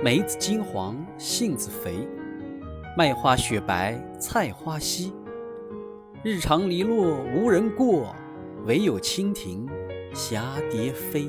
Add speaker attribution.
Speaker 1: 梅子金黄杏子肥麦花雪白菜花稀。日长篱落无人过惟有蜻蜓蛱蝶飞。